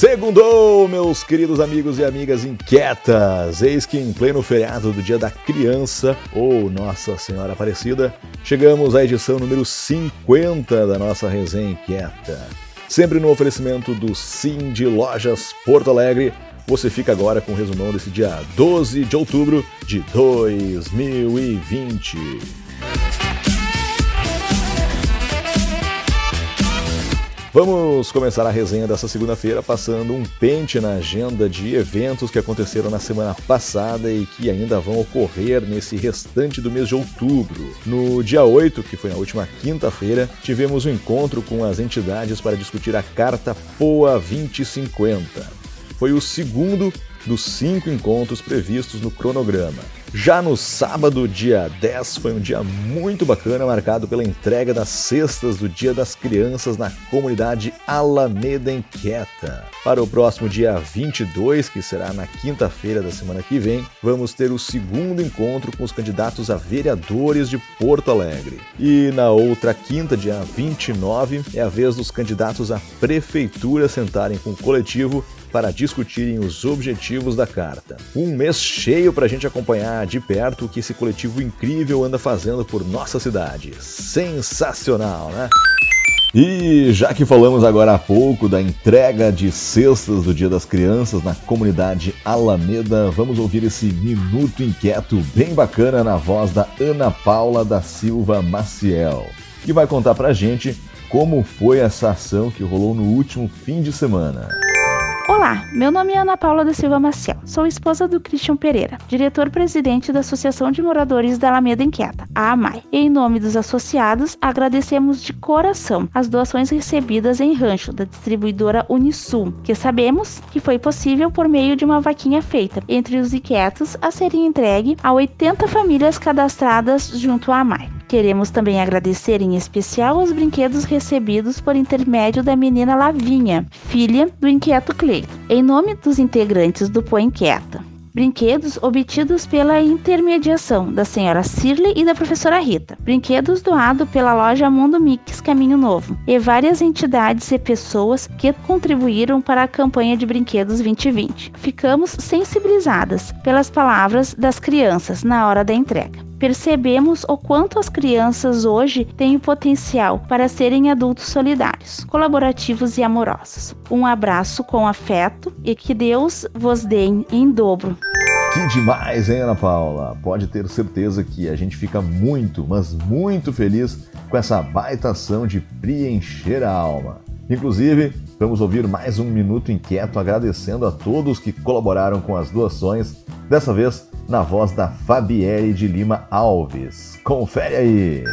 Segundou, meus queridos amigos e amigas inquietas! Eis que em pleno feriado do Dia da Criança, ou Nossa Senhora Aparecida, chegamos à edição número 50 da nossa resenha inquieta. Sempre no oferecimento do Sim de Lojas Porto Alegre, você fica agora com o resumão desse dia 12 de outubro de 2020. Vamos começar a resenha dessa segunda-feira passando um pente na agenda de eventos que aconteceram na semana passada e que ainda vão ocorrer nesse restante do mês de outubro. No dia 8, que foi na última quinta-feira, tivemos um encontro com as entidades para discutir a Carta POA 2050. Foi o segundo dos cinco encontros previstos no cronograma. Já no sábado, dia 10, foi um dia muito bacana, marcado pela entrega das cestas do Dia das Crianças na comunidade Alameda Inquieta. Para o próximo dia 22, que será na quinta-feira da semana que vem, vamos ter o segundo encontro com os candidatos a vereadores de Porto Alegre. E na outra quinta, dia 29, é a vez dos candidatos à prefeitura sentarem com o coletivo para discutirem os objetivos da carta. Um mês cheio para a gente acompanhar de perto o que esse coletivo incrível anda fazendo por nossa cidade. Sensacional, né? E já que falamos agora há pouco da entrega de cestas do Dia das Crianças na comunidade Alameda, vamos ouvir esse minuto inquieto bem bacana na voz da Ana Paula da Silva Maciel, que vai contar pra gente como foi essa ação que rolou no último fim de semana. Olá, meu nome é Ana Paula da Silva Maciel. Sou esposa do Christian Pereira, diretor-presidente da Associação de Moradores da Alameda Inquieta, a AMAI. Em nome dos associados, agradecemos de coração as doações recebidas em rancho da distribuidora Unisul, que sabemos que foi possível por meio de uma vaquinha feita entre os inquietos a serem entregue a 80 famílias cadastradas junto à AMAI. Queremos também agradecer em especial os brinquedos recebidos por intermédio da menina Lavinha, filha do inquieto Cleito, em nome dos integrantes do Põe Inquieta. Brinquedos obtidos pela intermediação da senhora Cirley e da professora Rita. Brinquedos doados pela loja Mundo Mix Caminho Novo. E várias entidades e pessoas que contribuíram para a campanha de brinquedos 2020. Ficamos sensibilizadas pelas palavras das crianças na hora da entrega percebemos o quanto as crianças hoje têm o potencial para serem adultos solidários, colaborativos e amorosos. Um abraço com afeto e que Deus vos dê em dobro. Que demais, hein, Ana Paula? Pode ter certeza que a gente fica muito, mas muito feliz com essa baita ação de preencher a alma. Inclusive, vamos ouvir mais um minuto inquieto agradecendo a todos que colaboraram com as doações, dessa vez na voz da Fabielle de Lima Alves. Confere aí!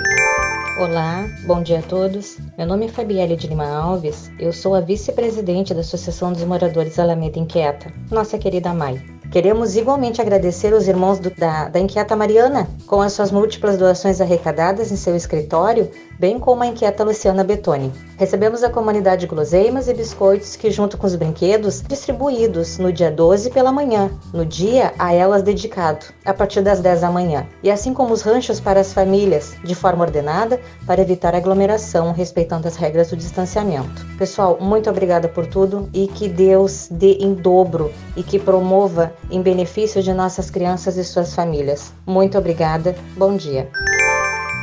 Olá, bom dia a todos. Meu nome é Fabielle de Lima Alves, eu sou a vice-presidente da Associação dos Moradores Alameda Inquieta, nossa querida Mai. Queremos igualmente agradecer os irmãos do, da, da Inquieta Mariana, com as suas múltiplas doações arrecadadas em seu escritório, bem como a Inquieta Luciana Betoni. Recebemos a comunidade guloseimas e biscoitos que, junto com os brinquedos, distribuídos no dia 12 pela manhã, no dia a elas dedicado, a partir das 10 da manhã. E assim como os ranchos para as famílias, de forma ordenada, para evitar aglomeração, respeitando as regras do distanciamento. Pessoal, muito obrigada por tudo e que Deus dê em dobro e que promova em benefício de nossas crianças e suas famílias. Muito obrigada. Bom dia.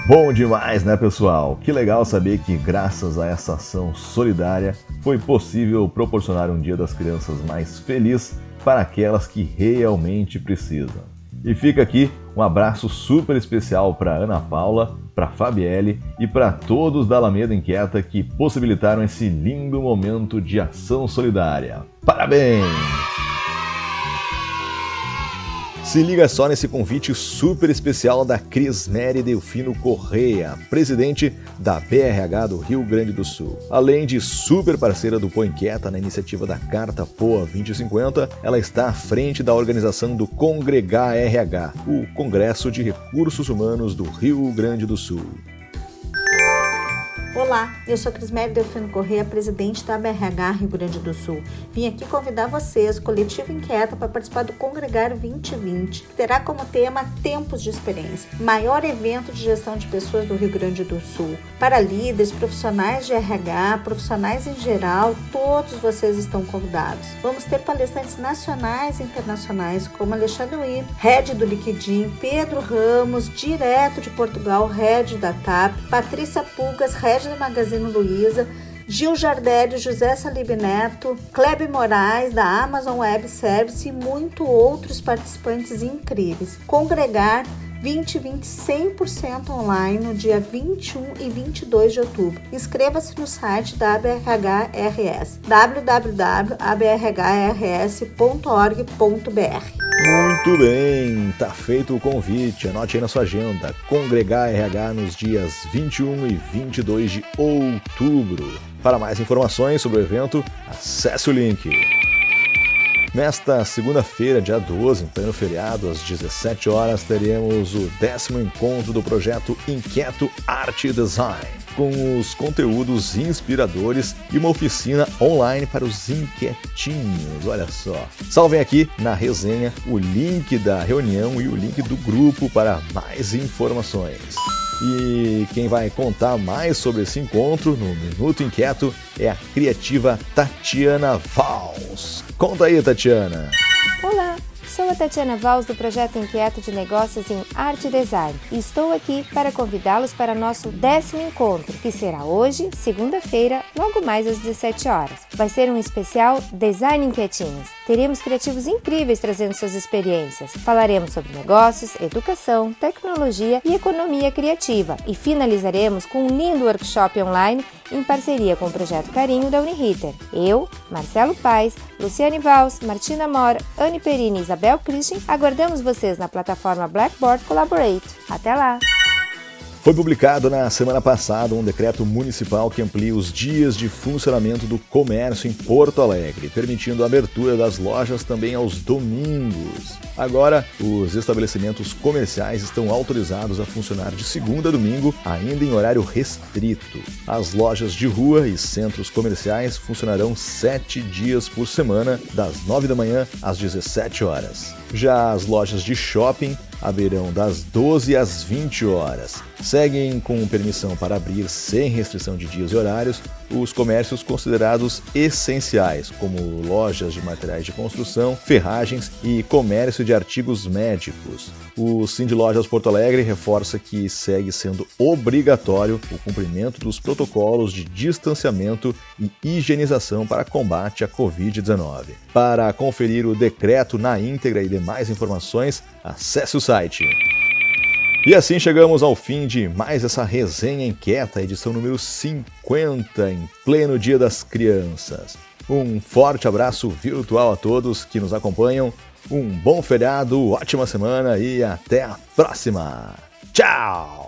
Bom demais, né, pessoal? Que legal saber que, graças a essa ação solidária, foi possível proporcionar um Dia das Crianças mais feliz para aquelas que realmente precisam. E fica aqui um abraço super especial para Ana Paula, para Fabielle e para todos da Alameda Inquieta que possibilitaram esse lindo momento de ação solidária. Parabéns! Se liga só nesse convite super especial da Cris Mary Delfino Correia, presidente da BRH do Rio Grande do Sul. Além de super parceira do Põe Inquieta na iniciativa da Carta POA 2050, ela está à frente da organização do Congregar RH, o Congresso de Recursos Humanos do Rio Grande do Sul. Olá, eu sou Crismério Delfino Corrêa, presidente da BRH Rio Grande do Sul. Vim aqui convidar vocês, Coletivo Inquieta, para participar do Congregar 2020, que terá como tema Tempos de Experiência, maior evento de gestão de pessoas do Rio Grande do Sul. Para líderes, profissionais de RH, profissionais em geral, todos vocês estão convidados. Vamos ter palestrantes nacionais e internacionais, como Alexandre Wynn, head do Liquidim, Pedro Ramos, direto de Portugal, head da TAP, Patrícia Pulgas, head da Magazine Luiza, Gil Jardelli, José Salib Neto, Kleb Moraes, da Amazon Web Service e muito outros participantes incríveis. Congregar 2020 100% online no dia 21 e 22 de outubro. Inscreva-se no site da ABRHRS www.abrhrs.org.br. Muito bem, tá feito o convite. Anote aí na sua agenda. Congregar RH nos dias 21 e 22 de outubro. Para mais informações sobre o evento, acesse o link. Nesta segunda-feira, dia 12, em pleno feriado, às 17 horas, teremos o décimo encontro do projeto Inquieto Arte Design, com os conteúdos inspiradores e uma oficina online para os inquietinhos. Olha só. Salvem aqui na resenha o link da reunião e o link do grupo para mais informações. E quem vai contar mais sobre esse encontro no Minuto Inquieto é a criativa Tatiana Vals. Conta aí, Tatiana. Sou a Tatiana Valls do projeto Inquieto de Negócios em Arte e Design e estou aqui para convidá-los para nosso décimo encontro, que será hoje, segunda-feira, logo mais às 17 horas. Vai ser um especial Design Inquietinhos. Teremos criativos incríveis trazendo suas experiências. Falaremos sobre negócios, educação, tecnologia e economia criativa e finalizaremos com um lindo workshop online em parceria com o Projeto Carinho da Uniriter. Eu, Marcelo Paes, Luciane Valls, Martina Mora, Anne Perini e Isabel Christian aguardamos vocês na plataforma Blackboard Collaborate. Até lá! Foi publicado na semana passada um decreto municipal que amplia os dias de funcionamento do comércio em Porto Alegre, permitindo a abertura das lojas também aos domingos. Agora, os estabelecimentos comerciais estão autorizados a funcionar de segunda a domingo, ainda em horário restrito. As lojas de rua e centros comerciais funcionarão sete dias por semana, das 9 da manhã às 17 horas. Já as lojas de shopping abrirão das 12 às 20 horas. Seguem com permissão para abrir sem restrição de dias e horários os comércios considerados essenciais, como lojas de materiais de construção, ferragens e comércio de artigos médicos. O Cindy Lojas Porto Alegre reforça que segue sendo obrigatório o cumprimento dos protocolos de distanciamento e higienização para combate à Covid-19. Para conferir o decreto na íntegra e demais informações, acesse o site. E assim chegamos ao fim de mais essa resenha inquieta, edição número 50, em pleno Dia das Crianças. Um forte abraço virtual a todos que nos acompanham, um bom feriado, ótima semana e até a próxima! Tchau!